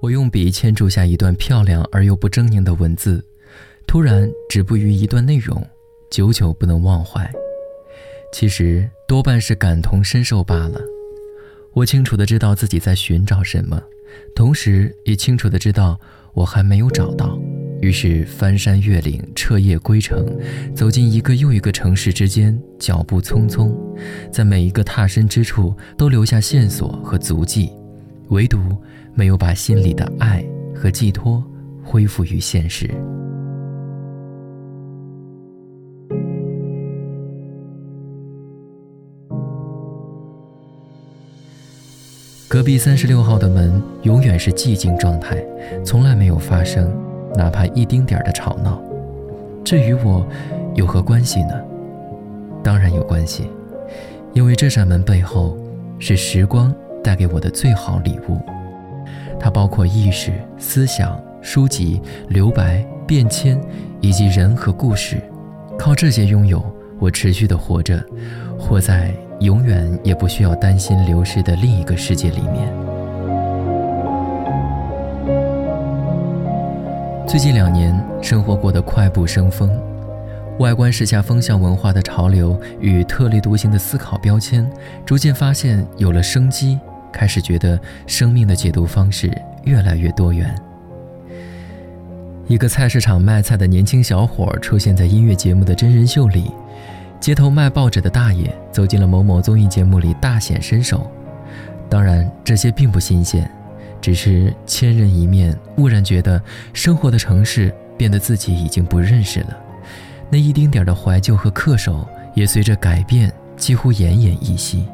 我用笔签注下一段漂亮而又不狰狞的文字，突然止步于一段内容，久久不能忘怀。其实多半是感同身受罢了。我清楚的知道自己在寻找什么，同时也清楚的知道我还没有找到。于是翻山越岭，彻夜归程，走进一个又一个城市之间，脚步匆匆，在每一个踏身之处都留下线索和足迹，唯独没有把心里的爱和寄托恢复于现实。隔壁三十六号的门永远是寂静状态，从来没有发生，哪怕一丁点儿的吵闹。这与我有何关系呢？当然有关系，因为这扇门背后是时光带给我的最好礼物。它包括意识、思想、书籍、留白、变迁，以及人和故事。靠这些拥有，我持续的活着，活在。永远也不需要担心流失的另一个世界里面。最近两年，生活过得快步生风，外观时下风向文化的潮流与特立独行的思考标签，逐渐发现有了生机，开始觉得生命的解读方式越来越多元。一个菜市场卖菜的年轻小伙出现在音乐节目的真人秀里。街头卖报纸的大爷走进了某某综艺节目里大显身手，当然这些并不新鲜，只是千人一面，蓦然觉得生活的城市变得自己已经不认识了，那一丁点的怀旧和恪守也随着改变几乎奄奄一息。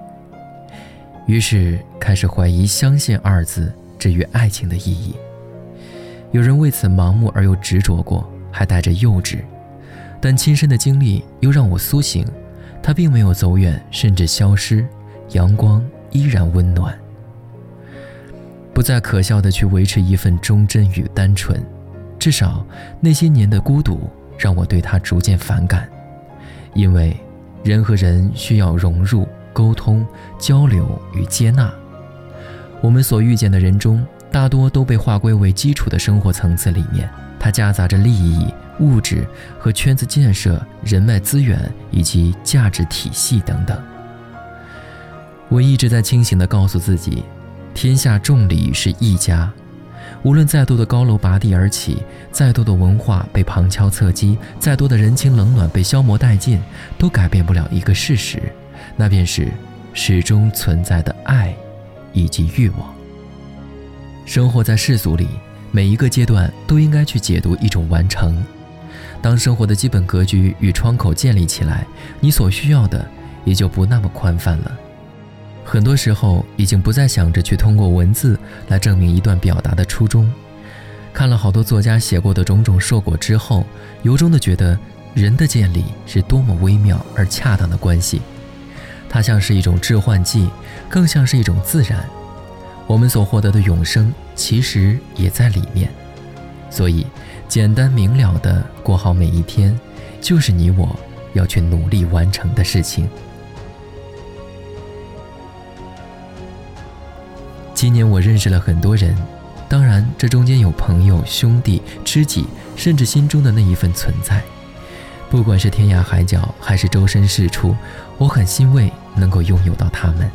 于是开始怀疑“相信”二字之于爱情的意义。有人为此盲目而又执着过，还带着幼稚。但亲身的经历又让我苏醒，它并没有走远，甚至消失，阳光依然温暖。不再可笑的去维持一份忠贞与单纯，至少那些年的孤独让我对他逐渐反感，因为人和人需要融入、沟通、交流与接纳。我们所遇见的人中，大多都被划归为基础的生活层次里面，它夹杂着利益。物质和圈子建设、人脉资源以及价值体系等等，我一直在清醒地告诉自己：天下众里是一家。无论再多的高楼拔地而起，再多的文化被旁敲侧击，再多的人情冷暖被消磨殆尽，都改变不了一个事实，那便是始终存在的爱以及欲望。生活在世俗里，每一个阶段都应该去解读一种完成。当生活的基本格局与窗口建立起来，你所需要的也就不那么宽泛了。很多时候，已经不再想着去通过文字来证明一段表达的初衷。看了好多作家写过的种种硕果之后，由衷的觉得人的建立是多么微妙而恰当的关系。它像是一种致幻剂，更像是一种自然。我们所获得的永生，其实也在里面。所以。简单明了的过好每一天，就是你我要去努力完成的事情。今年我认识了很多人，当然这中间有朋友、兄弟、知己，甚至心中的那一份存在。不管是天涯海角，还是周身是处，我很欣慰能够拥有到他们。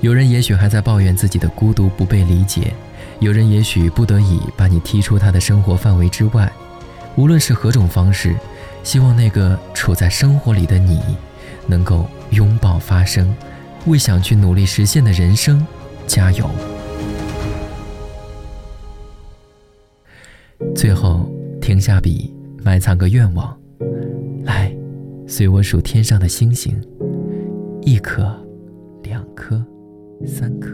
有人也许还在抱怨自己的孤独不被理解。有人也许不得已把你踢出他的生活范围之外，无论是何种方式，希望那个处在生活里的你，能够拥抱发生，为想去努力实现的人生加油。最后停下笔，埋藏个愿望，随我数天上的星星，一颗，两颗，三颗。